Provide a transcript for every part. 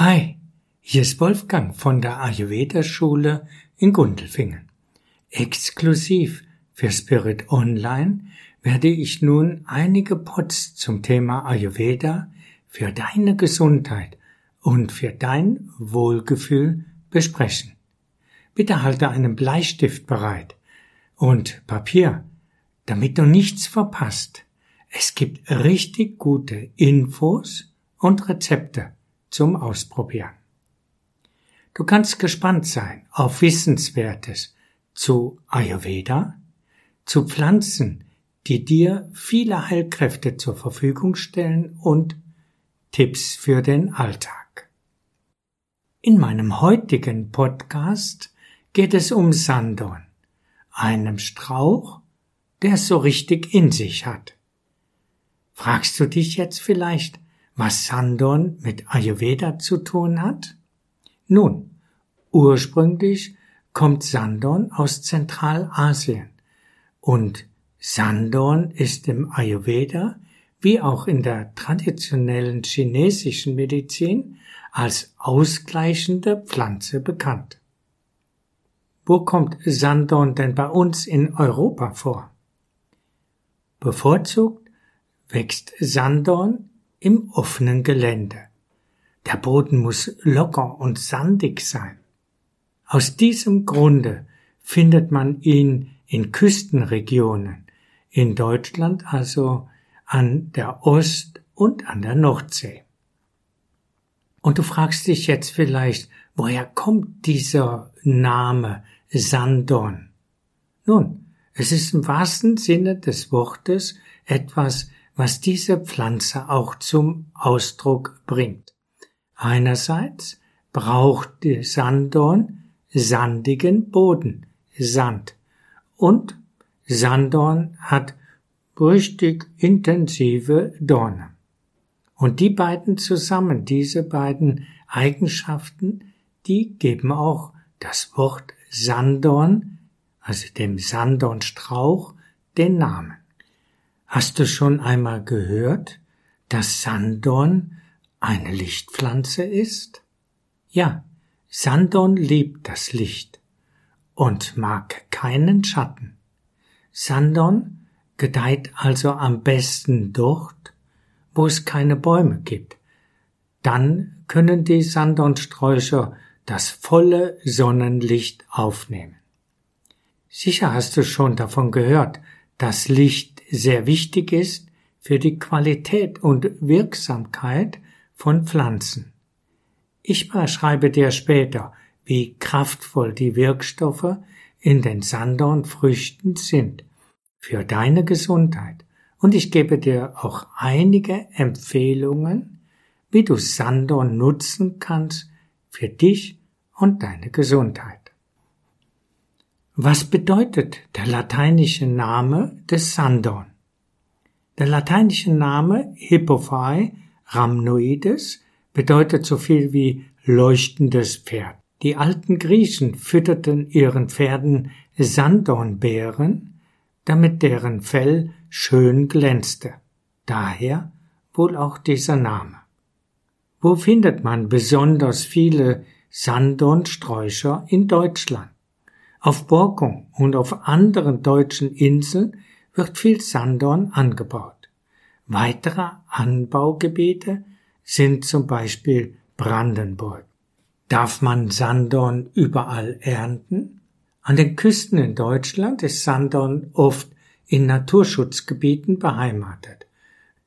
Hi, hier ist Wolfgang von der Ayurveda-Schule in Gundelfingen. Exklusiv für Spirit Online werde ich nun einige Pots zum Thema Ayurveda für deine Gesundheit und für dein Wohlgefühl besprechen. Bitte halte einen Bleistift bereit und Papier, damit du nichts verpasst. Es gibt richtig gute Infos und Rezepte zum Ausprobieren. Du kannst gespannt sein auf Wissenswertes zu Ayurveda, zu Pflanzen, die dir viele Heilkräfte zur Verfügung stellen und Tipps für den Alltag. In meinem heutigen Podcast geht es um Sandorn, einem Strauch, der es so richtig in sich hat. Fragst du dich jetzt vielleicht, was Sandorn mit Ayurveda zu tun hat? Nun, ursprünglich kommt Sandorn aus Zentralasien und Sandorn ist im Ayurveda wie auch in der traditionellen chinesischen Medizin als ausgleichende Pflanze bekannt. Wo kommt Sandorn denn bei uns in Europa vor? Bevorzugt wächst Sandorn im offenen Gelände. Der Boden muss locker und sandig sein. Aus diesem Grunde findet man ihn in Küstenregionen, in Deutschland also an der Ost- und an der Nordsee. Und du fragst dich jetzt vielleicht, woher kommt dieser Name Sandorn? Nun, es ist im wahrsten Sinne des Wortes etwas was diese Pflanze auch zum Ausdruck bringt. Einerseits braucht die Sanddorn sandigen Boden, Sand, und Sanddorn hat richtig intensive Dornen. Und die beiden zusammen, diese beiden Eigenschaften, die geben auch das Wort Sanddorn, also dem Sanddornstrauch, den Namen. Hast du schon einmal gehört, dass Sandorn eine Lichtpflanze ist? Ja, Sandorn liebt das Licht und mag keinen Schatten. Sandorn gedeiht also am besten dort, wo es keine Bäume gibt. Dann können die Sandornsträucher das volle Sonnenlicht aufnehmen. Sicher hast du schon davon gehört, dass Licht sehr wichtig ist für die Qualität und Wirksamkeit von Pflanzen. Ich beschreibe dir später, wie kraftvoll die Wirkstoffe in den Sandornfrüchten sind für deine Gesundheit und ich gebe dir auch einige Empfehlungen, wie du Sandorn nutzen kannst für dich und deine Gesundheit. Was bedeutet der lateinische Name des Sandorn? Der lateinische Name Hippophae rhamnoides bedeutet so viel wie leuchtendes Pferd. Die alten Griechen fütterten ihren Pferden Sandornbeeren, damit deren Fell schön glänzte. Daher wohl auch dieser Name. Wo findet man besonders viele Sandornsträucher in Deutschland? Auf Borkum und auf anderen deutschen Inseln wird viel Sandorn angebaut. Weitere Anbaugebiete sind zum Beispiel Brandenburg. Darf man Sandorn überall ernten? An den Küsten in Deutschland ist Sandorn oft in Naturschutzgebieten beheimatet.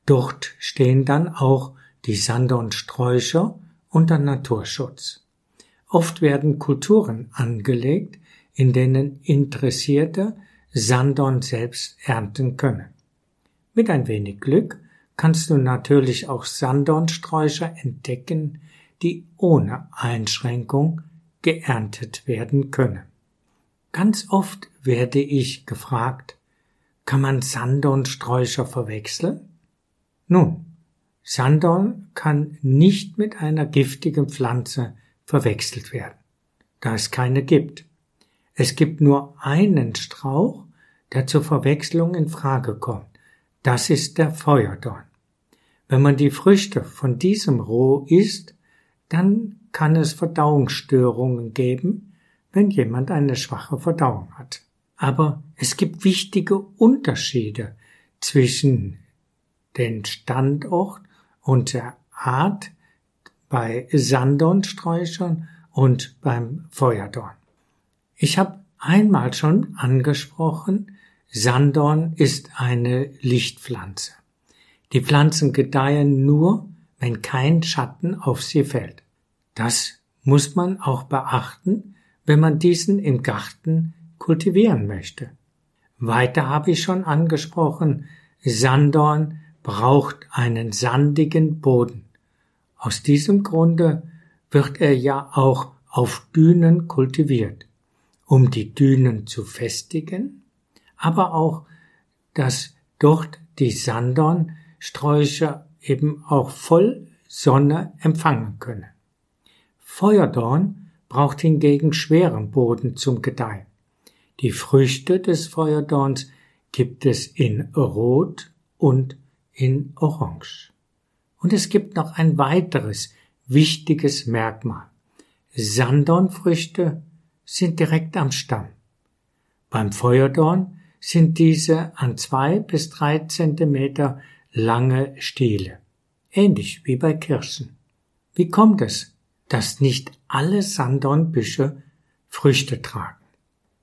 Dort stehen dann auch die Sandornsträucher unter Naturschutz. Oft werden Kulturen angelegt, in denen Interessierte Sandorn selbst ernten können. Mit ein wenig Glück kannst du natürlich auch Sandornsträucher entdecken, die ohne Einschränkung geerntet werden können. Ganz oft werde ich gefragt, kann man Sandornsträucher verwechseln? Nun, Sandorn kann nicht mit einer giftigen Pflanze verwechselt werden, da es keine gibt. Es gibt nur einen Strauch, der zur Verwechslung in Frage kommt. Das ist der Feuerdorn. Wenn man die Früchte von diesem roh isst, dann kann es Verdauungsstörungen geben, wenn jemand eine schwache Verdauung hat. Aber es gibt wichtige Unterschiede zwischen den Standort und der Art bei Sandornsträuchern und beim Feuerdorn. Ich habe einmal schon angesprochen, Sandorn ist eine Lichtpflanze. Die Pflanzen gedeihen nur, wenn kein Schatten auf sie fällt. Das muss man auch beachten, wenn man diesen im Garten kultivieren möchte. Weiter habe ich schon angesprochen, Sandorn braucht einen sandigen Boden. Aus diesem Grunde wird er ja auch auf Dünen kultiviert, um die Dünen zu festigen, aber auch, dass dort die Sandornsträucher eben auch voll Sonne empfangen können. Feuerdorn braucht hingegen schweren Boden zum Gedeihen. Die Früchte des Feuerdorns gibt es in Rot und in Orange. Und es gibt noch ein weiteres wichtiges Merkmal. Sandornfrüchte sind direkt am Stamm. Beim Feuerdorn sind diese an zwei bis drei Zentimeter lange Stiele. Ähnlich wie bei Kirschen. Wie kommt es, dass nicht alle Sandornbüsche Früchte tragen?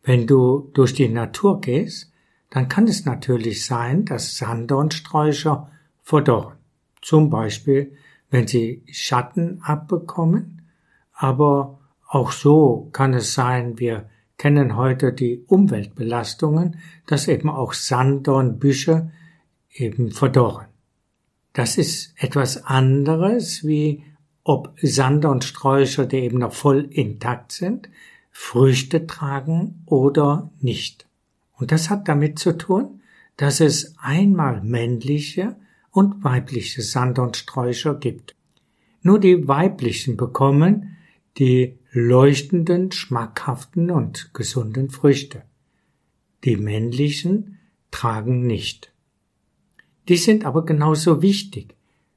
Wenn du durch die Natur gehst, dann kann es natürlich sein, dass Sandornsträucher verdorren. Zum Beispiel, wenn sie Schatten abbekommen. Aber auch so kann es sein, wir kennen heute die Umweltbelastungen, dass eben auch Sanddornbüsche eben verdorren. Das ist etwas anderes, wie ob Sanddornsträucher, die eben noch voll intakt sind, Früchte tragen oder nicht. Und das hat damit zu tun, dass es einmal männliche und weibliche Sandornsträucher gibt. Nur die weiblichen bekommen die leuchtenden, schmackhaften und gesunden Früchte. Die männlichen tragen nicht. Die sind aber genauso wichtig,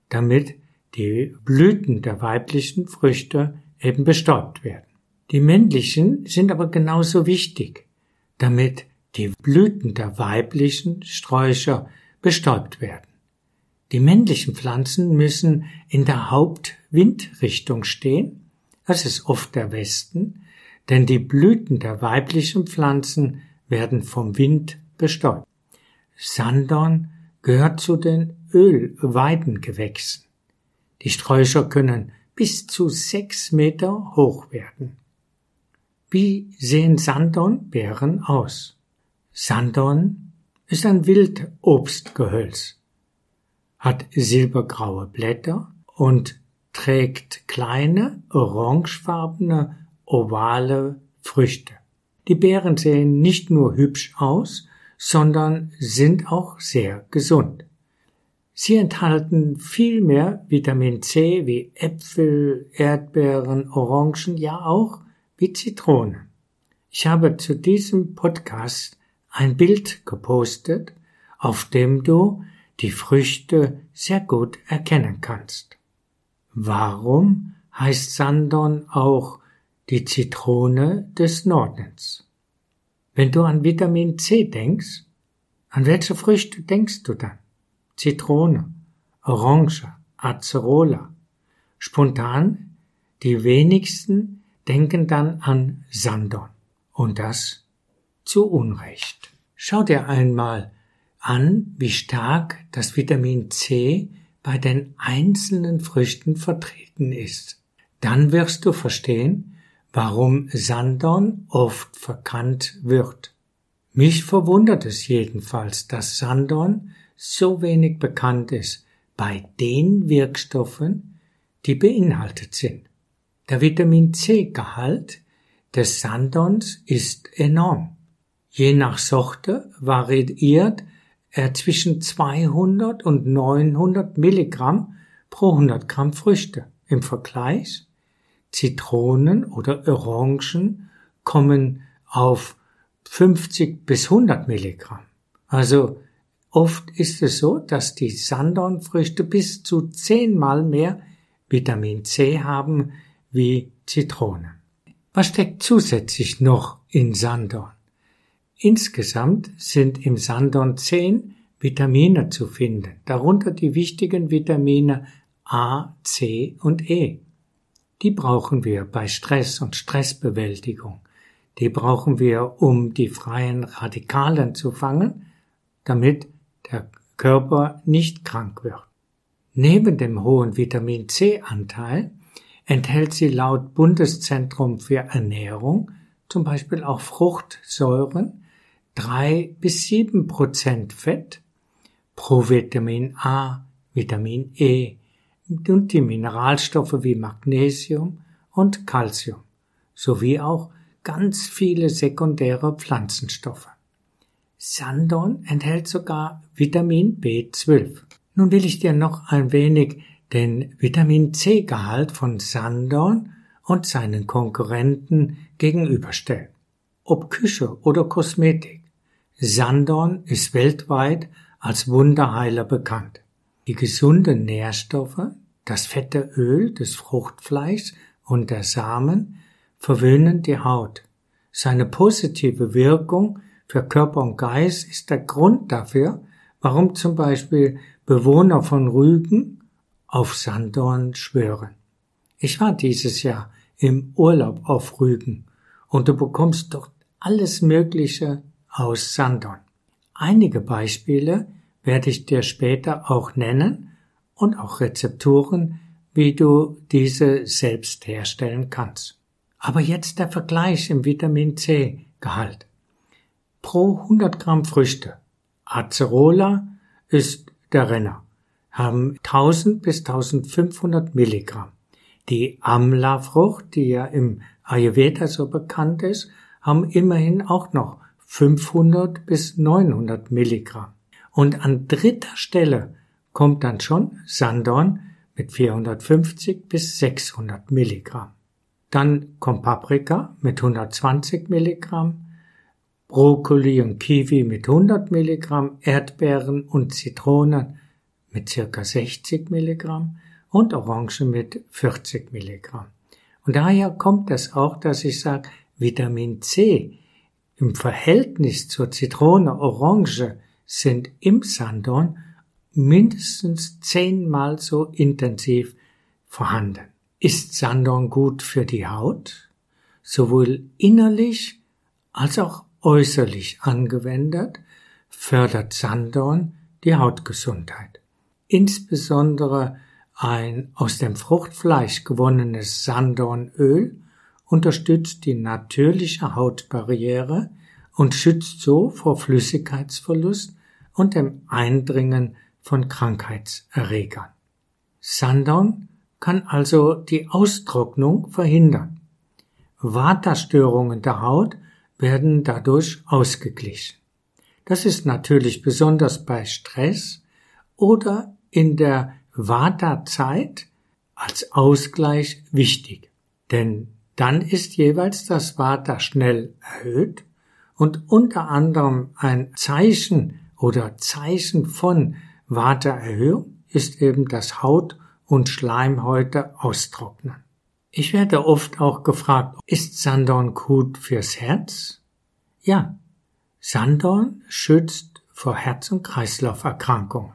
damit die Blüten der weiblichen Früchte eben bestäubt werden. Die männlichen sind aber genauso wichtig, damit die Blüten der weiblichen Sträucher bestäubt werden. Die männlichen Pflanzen müssen in der Hauptwindrichtung stehen, das ist oft der Westen, denn die Blüten der weiblichen Pflanzen werden vom Wind bestäubt. Sandorn gehört zu den Ölweidengewächsen. Die Sträucher können bis zu sechs Meter hoch werden. Wie sehen Sandornbeeren aus? Sandorn ist ein Wildobstgehölz, hat silbergraue Blätter und trägt kleine, orangefarbene, ovale Früchte. Die Beeren sehen nicht nur hübsch aus, sondern sind auch sehr gesund. Sie enthalten viel mehr Vitamin C wie Äpfel, Erdbeeren, Orangen, ja auch wie Zitronen. Ich habe zu diesem Podcast ein Bild gepostet, auf dem du die Früchte sehr gut erkennen kannst. Warum heißt Sandon auch die Zitrone des Nordens? Wenn du an Vitamin C denkst, an welche Früchte denkst du dann? Zitrone, Orange, Acerola. Spontan, die wenigsten denken dann an Sandon. Und das zu Unrecht. Schau dir einmal an, wie stark das Vitamin C bei den einzelnen Früchten vertreten ist. Dann wirst du verstehen, warum Sandorn oft verkannt wird. Mich verwundert es jedenfalls, dass Sandorn so wenig bekannt ist bei den Wirkstoffen, die beinhaltet sind. Der Vitamin C-Gehalt des Sandons ist enorm. Je nach Sorte variiert er zwischen 200 und 900 Milligramm pro 100 Gramm Früchte. Im Vergleich Zitronen oder Orangen kommen auf 50 bis 100 Milligramm. Also oft ist es so, dass die Sandornfrüchte bis zu zehnmal mehr Vitamin C haben wie Zitrone. Was steckt zusätzlich noch in Sandorn? Insgesamt sind im Sandorn zehn Vitamine zu finden, darunter die wichtigen Vitamine A, C und E. Die brauchen wir bei Stress und Stressbewältigung. Die brauchen wir, um die freien Radikalen zu fangen, damit der Körper nicht krank wird. Neben dem hohen Vitamin C-Anteil enthält sie laut Bundeszentrum für Ernährung zum Beispiel auch Fruchtsäuren, drei bis sieben Prozent Fett, Provitamin A, Vitamin E und die Mineralstoffe wie Magnesium und Calcium sowie auch ganz viele sekundäre Pflanzenstoffe. Sandon enthält sogar Vitamin B12. Nun will ich dir noch ein wenig den Vitamin C-Gehalt von Sandorn und seinen Konkurrenten gegenüberstellen. Ob Küche oder Kosmetik. Sandorn ist weltweit als Wunderheiler bekannt. Die gesunden Nährstoffe, das fette Öl des Fruchtfleischs und der Samen verwöhnen die Haut. Seine positive Wirkung für Körper und Geist ist der Grund dafür, warum zum Beispiel Bewohner von Rügen auf Sandorn schwören. Ich war dieses Jahr im Urlaub auf Rügen und du bekommst dort alles Mögliche aus Sandorn. Einige Beispiele werde ich dir später auch nennen und auch Rezepturen, wie du diese selbst herstellen kannst. Aber jetzt der Vergleich im Vitamin C Gehalt. Pro 100 Gramm Früchte. Acerola ist der Renner, haben 1000 bis 1500 Milligramm. Die Amla-Frucht, die ja im Ayurveda so bekannt ist, haben immerhin auch noch 500 bis 900 Milligramm. Und an dritter Stelle kommt dann schon Sandorn mit 450 bis 600 Milligramm. Dann kommt Paprika mit 120 Milligramm, Brokkoli und Kiwi mit 100 Milligramm, Erdbeeren und Zitronen mit circa 60 Milligramm und Orange mit 40 Milligramm. Und daher kommt es auch, dass ich sage, Vitamin C im Verhältnis zur Zitrone, Orange sind im Sandorn mindestens zehnmal so intensiv vorhanden. Ist Sandorn gut für die Haut? Sowohl innerlich als auch äußerlich angewendet, fördert Sandorn die Hautgesundheit. Insbesondere ein aus dem Fruchtfleisch gewonnenes Sandornöl unterstützt die natürliche Hautbarriere und schützt so vor Flüssigkeitsverlust und dem Eindringen von Krankheitserregern. Sandorn kann also die Austrocknung verhindern. Waterstörungen der Haut werden dadurch ausgeglichen. Das ist natürlich besonders bei Stress oder in der Vata-Zeit als Ausgleich wichtig, denn dann ist jeweils das Vata schnell erhöht und unter anderem ein Zeichen oder Zeichen von Vata-Erhöhung ist eben das Haut- und Schleimhäute austrocknen. Ich werde oft auch gefragt, ist Sandorn gut fürs Herz? Ja, Sandorn schützt vor Herz- und Kreislauferkrankungen.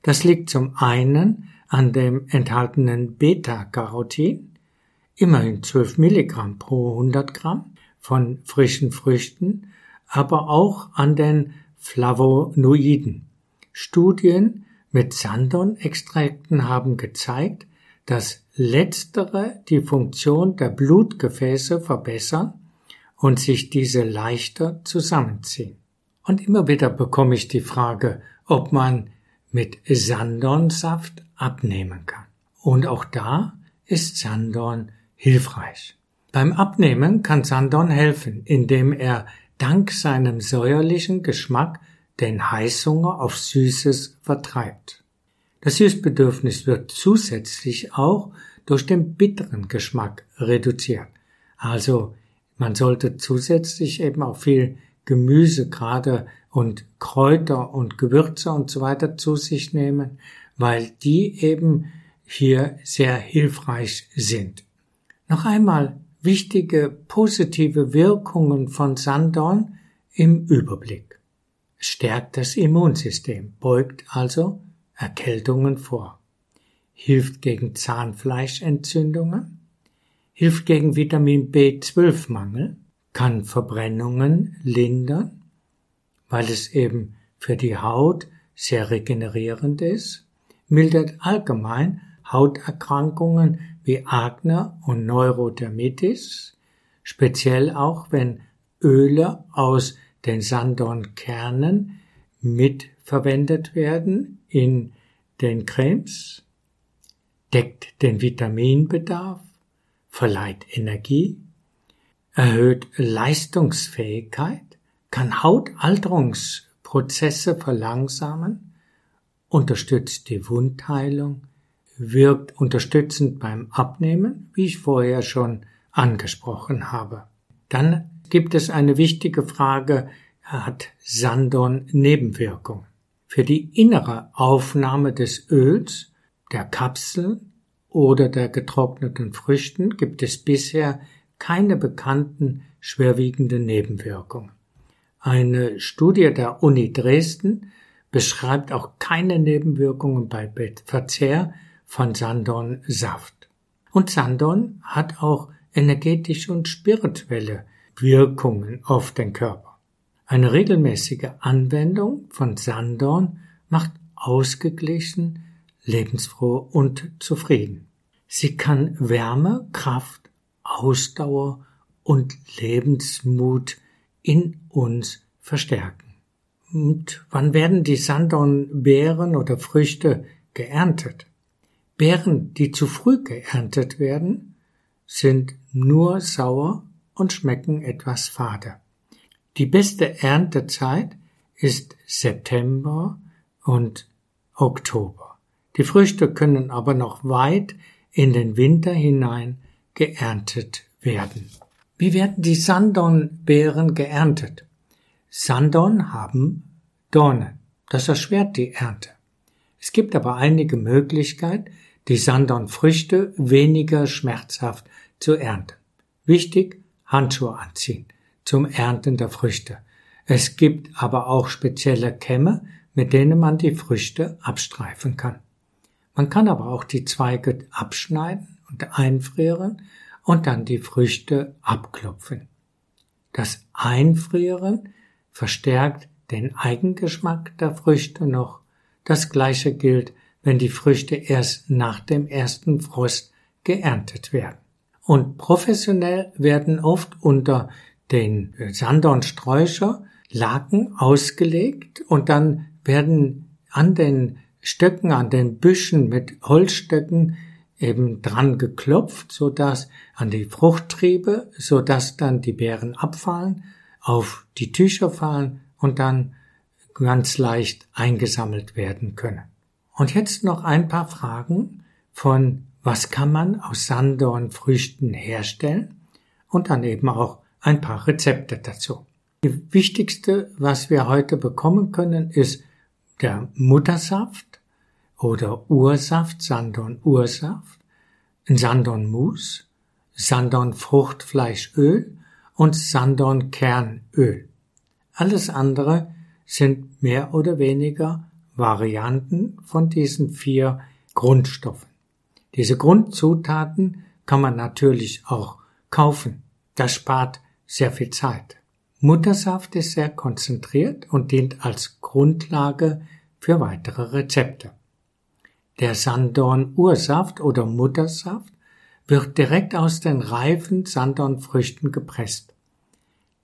Das liegt zum einen an dem enthaltenen Beta-Carotin, immerhin 12 Milligramm pro 100 Gramm von frischen Früchten, aber auch an den Flavonoiden. Studien mit Sandorn-Extrakten haben gezeigt, dass letztere die Funktion der Blutgefäße verbessern und sich diese leichter zusammenziehen. Und immer wieder bekomme ich die Frage, ob man mit Sandornsaft abnehmen kann. Und auch da ist Sandorn hilfreich. Beim Abnehmen kann Sandorn helfen, indem er dank seinem säuerlichen Geschmack den Heißhunger auf Süßes vertreibt. Das Süßbedürfnis wird zusätzlich auch durch den bitteren Geschmack reduziert. Also man sollte zusätzlich eben auch viel Gemüse gerade und Kräuter und Gewürze und so weiter zu sich nehmen, weil die eben hier sehr hilfreich sind. Noch einmal wichtige positive Wirkungen von Sandorn im Überblick. Es stärkt das Immunsystem, beugt also Erkältungen vor, hilft gegen Zahnfleischentzündungen, hilft gegen Vitamin B12-Mangel, kann Verbrennungen lindern, weil es eben für die Haut sehr regenerierend ist, mildert allgemein Hauterkrankungen wie Akne und Neurodermitis, speziell auch wenn Öle aus den Sandornkernen mitverwendet werden in den Cremes, deckt den Vitaminbedarf, verleiht Energie, erhöht Leistungsfähigkeit, kann Hautalterungsprozesse verlangsamen, unterstützt die Wundheilung, wirkt unterstützend beim Abnehmen, wie ich vorher schon angesprochen habe. Dann gibt es eine wichtige Frage, hat Sandon Nebenwirkungen? Für die innere Aufnahme des Öls, der Kapsel oder der getrockneten Früchten gibt es bisher keine bekannten schwerwiegenden Nebenwirkungen. Eine Studie der Uni Dresden beschreibt auch keine Nebenwirkungen bei Verzehr von Sandon-Saft. Und Sandon hat auch energetische und spirituelle Wirkungen auf den Körper. Eine regelmäßige Anwendung von Sandorn macht ausgeglichen, lebensfroh und zufrieden. Sie kann Wärme, Kraft, Ausdauer und Lebensmut in uns verstärken. Und wann werden die Sandornbeeren oder Früchte geerntet? Beeren, die zu früh geerntet werden, sind nur sauer und schmecken etwas fade. Die beste Erntezeit ist September und Oktober. Die Früchte können aber noch weit in den Winter hinein geerntet werden. Wie werden die Sandornbeeren geerntet? Sandorn haben Dornen. Das erschwert die Ernte. Es gibt aber einige Möglichkeiten, die Sandornfrüchte weniger schmerzhaft zu ernten. Wichtig, Handschuhe anziehen zum Ernten der Früchte. Es gibt aber auch spezielle Kämme, mit denen man die Früchte abstreifen kann. Man kann aber auch die Zweige abschneiden und einfrieren und dann die Früchte abklopfen. Das Einfrieren verstärkt den Eigengeschmack der Früchte noch. Das gleiche gilt, wenn die Früchte erst nach dem ersten Frost geerntet werden. Und professionell werden oft unter den Sandornsträucher Laken ausgelegt und dann werden an den Stöcken, an den Büschen mit Holzstöcken eben dran geklopft, so dass an die Fruchttriebe, so dass dann die Beeren abfallen, auf die Tücher fallen und dann ganz leicht eingesammelt werden können. Und jetzt noch ein paar Fragen von was kann man aus Sandornfrüchten herstellen und dann eben auch ein paar Rezepte dazu. Die wichtigste, was wir heute bekommen können, ist der Muttersaft oder Ursaft, Sandorn-Ursaft, Sandorn-Mus, Sandorn-Fruchtfleischöl und Sandorn-Kernöl. Alles andere sind mehr oder weniger Varianten von diesen vier Grundstoffen. Diese Grundzutaten kann man natürlich auch kaufen. Das spart sehr viel Zeit. Muttersaft ist sehr konzentriert und dient als Grundlage für weitere Rezepte. Der Sandorn-Ursaft oder Muttersaft wird direkt aus den reifen Sandornfrüchten gepresst.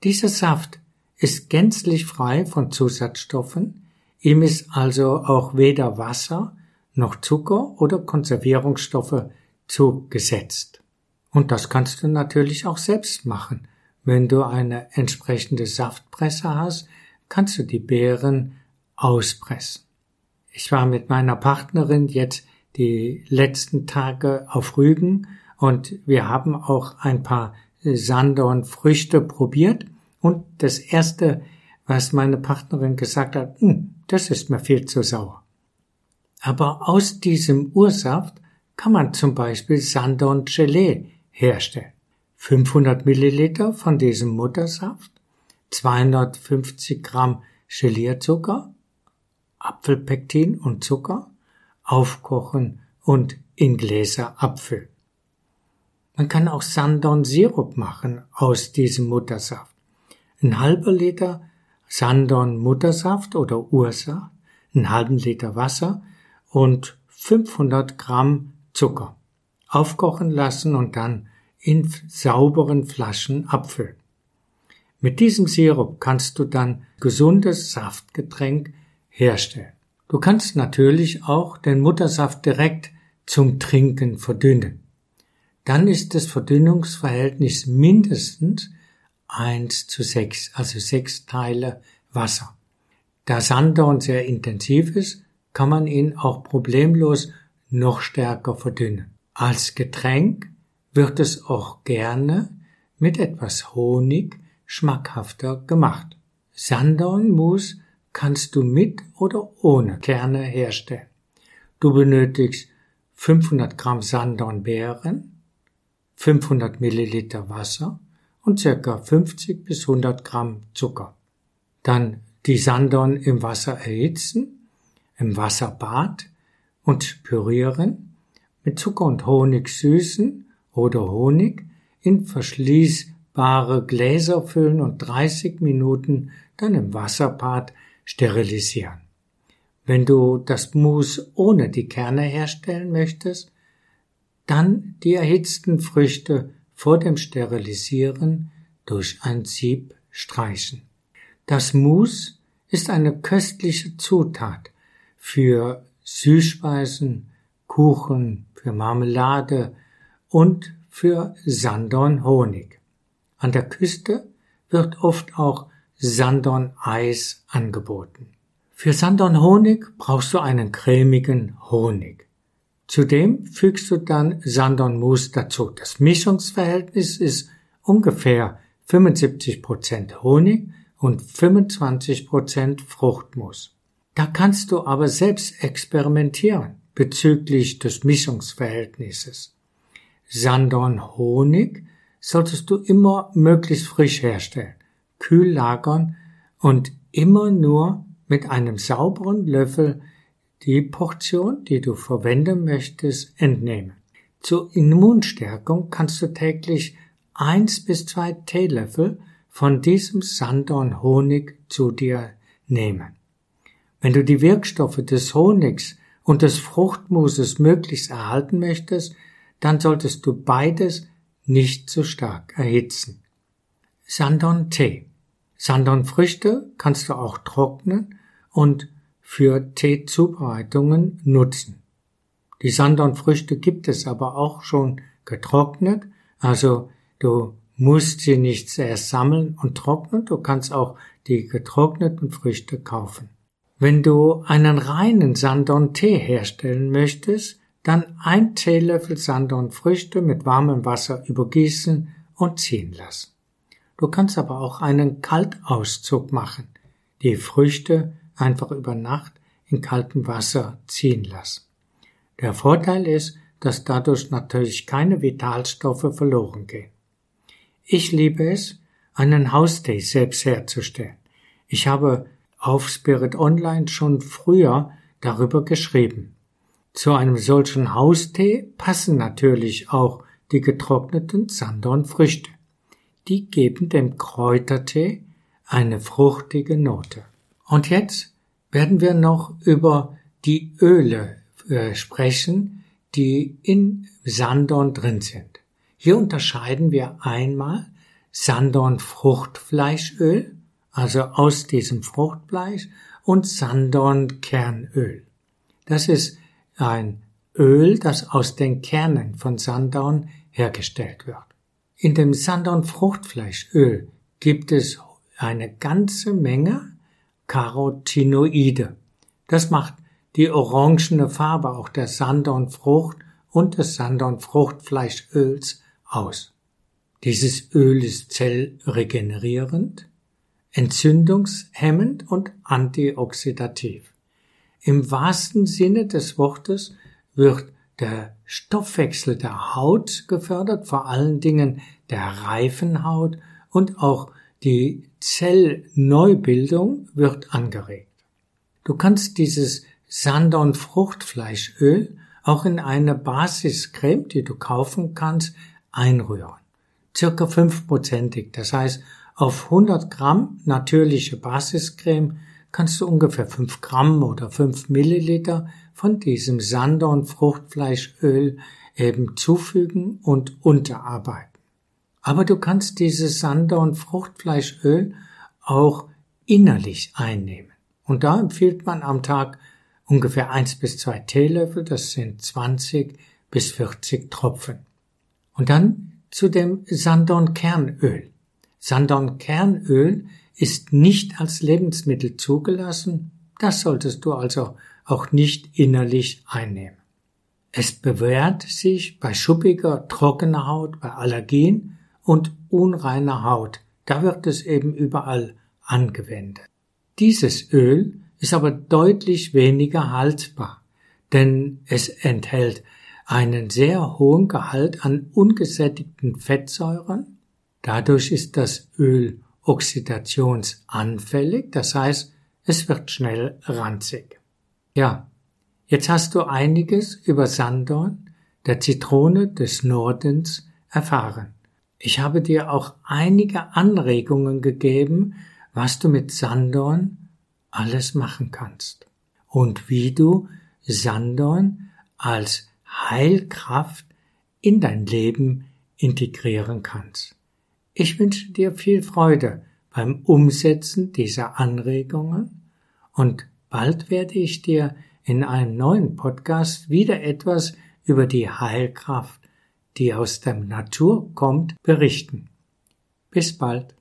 Dieser Saft ist gänzlich frei von Zusatzstoffen, ihm ist also auch weder Wasser noch Zucker oder Konservierungsstoffe zugesetzt. Und das kannst du natürlich auch selbst machen. Wenn du eine entsprechende Saftpresse hast, kannst du die Beeren auspressen. Ich war mit meiner Partnerin jetzt die letzten Tage auf Rügen und wir haben auch ein paar Sandornfrüchte probiert und das erste, was meine Partnerin gesagt hat, hm, das ist mir viel zu sauer. Aber aus diesem Ursaft kann man zum Beispiel Sanddorn Gelee herstellen. 500 Milliliter von diesem Muttersaft, 250 Gramm Gelierzucker, Apfelpektin und Zucker, aufkochen und in Gläser abfüllen. Man kann auch Sanddorn-Sirup machen aus diesem Muttersaft. Ein halber Liter Sanddorn-Muttersaft oder Ursaft, einen halben Liter Wasser und 500 Gramm Zucker. Aufkochen lassen und dann in sauberen Flaschen abfüllen. Mit diesem Sirup kannst du dann gesundes Saftgetränk herstellen. Du kannst natürlich auch den Muttersaft direkt zum Trinken verdünnen. Dann ist das Verdünnungsverhältnis mindestens 1 zu 6, also 6 Teile Wasser. Da Sanddorn sehr intensiv ist, kann man ihn auch problemlos noch stärker verdünnen. Als Getränk wird es auch gerne mit etwas Honig schmackhafter gemacht. Sanddornmus kannst du mit oder ohne Kerne herstellen. Du benötigst 500 Gramm Sanddornbeeren, 500 Milliliter Wasser und circa 50 bis 100 Gramm Zucker. Dann die Sanddorn im Wasser erhitzen, im Wasserbad und pürieren, mit Zucker und Honig süßen oder Honig in verschließbare Gläser füllen und 30 Minuten dann im Wasserbad sterilisieren. Wenn du das Mousse ohne die Kerne herstellen möchtest, dann die erhitzten Früchte vor dem Sterilisieren durch ein Sieb streichen. Das Mousse ist eine köstliche Zutat für Süßspeisen, Kuchen, für Marmelade und für Sandorn-Honig. An der Küste wird oft auch Sandorn-Eis angeboten. Für Sandorn-Honig brauchst du einen cremigen Honig. Zudem fügst du dann Sandorn-Mousse dazu. Das Mischungsverhältnis ist ungefähr 75% Honig und 25% Fruchtmus. Da kannst du aber selbst experimentieren bezüglich des Mischungsverhältnisses. Sandorn Honig solltest du immer möglichst frisch herstellen, kühl lagern und immer nur mit einem sauberen Löffel die Portion, die du verwenden möchtest, entnehmen. Zur Immunstärkung kannst du täglich eins bis zwei Teelöffel von diesem Sandorn Honig zu dir nehmen. Wenn du die Wirkstoffe des Honigs und des Fruchtmooses möglichst erhalten möchtest, dann solltest du beides nicht zu stark erhitzen. Sandorn Tee. Sandorn Früchte kannst du auch trocknen und für Teezubereitungen nutzen. Die Sandorn Früchte gibt es aber auch schon getrocknet, also du musst sie nicht zuerst sammeln und trocknen, du kannst auch die getrockneten Früchte kaufen. Wenn du einen reinen Sandorn-Tee herstellen möchtest, dann ein Teelöffel Sandorn-Früchte mit warmem Wasser übergießen und ziehen lassen. Du kannst aber auch einen Kaltauszug machen, die Früchte einfach über Nacht in kaltem Wasser ziehen lassen. Der Vorteil ist, dass dadurch natürlich keine Vitalstoffe verloren gehen. Ich liebe es, einen Haustee selbst herzustellen. Ich habe auf Spirit Online schon früher darüber geschrieben. Zu einem solchen Haustee passen natürlich auch die getrockneten Sandornfrüchte. Die geben dem Kräutertee eine fruchtige Note. Und jetzt werden wir noch über die Öle äh, sprechen, die in Sandorn drin sind. Hier unterscheiden wir einmal Sandorn Fruchtfleischöl, also aus diesem Fruchtfleisch, und Sandorn Kernöl. Das ist ein Öl, das aus den Kernen von Sandorn hergestellt wird. In dem Sandorn Fruchtfleischöl gibt es eine ganze Menge Carotinoide. Das macht die orangene Farbe auch der Sandorn Frucht und des Sandorn Fruchtfleischöls aus. Dieses Öl ist zellregenerierend, entzündungshemmend und antioxidativ. Im wahrsten Sinne des Wortes wird der Stoffwechsel der Haut gefördert, vor allen Dingen der Reifenhaut und auch die Zellneubildung wird angeregt. Du kannst dieses Sandon Fruchtfleischöl auch in eine Basiscreme, die du kaufen kannst, einrühren. Circa fünfprozentig. Das heißt, auf 100 Gramm natürliche Basiscreme kannst du ungefähr 5 Gramm oder 5 Milliliter von diesem Sandorn Fruchtfleischöl eben zufügen und unterarbeiten. Aber du kannst dieses Sandorn Fruchtfleischöl auch innerlich einnehmen. Und da empfiehlt man am Tag ungefähr 1 bis 2 Teelöffel, das sind 20 bis 40 Tropfen. Und dann zu dem Sandorn Kernöl. Sandorn Kernöl ist nicht als Lebensmittel zugelassen, das solltest du also auch nicht innerlich einnehmen. Es bewährt sich bei schuppiger, trockener Haut, bei Allergien und unreiner Haut. Da wird es eben überall angewendet. Dieses Öl ist aber deutlich weniger haltbar, denn es enthält einen sehr hohen Gehalt an ungesättigten Fettsäuren. Dadurch ist das Öl oxidationsanfällig, das heißt, es wird schnell ranzig. Ja, jetzt hast du einiges über Sandorn, der Zitrone des Nordens, erfahren. Ich habe dir auch einige Anregungen gegeben, was du mit Sandorn alles machen kannst und wie du Sandorn als Heilkraft in dein Leben integrieren kannst. Ich wünsche dir viel Freude beim Umsetzen dieser Anregungen und bald werde ich dir in einem neuen Podcast wieder etwas über die Heilkraft, die aus der Natur kommt, berichten. Bis bald.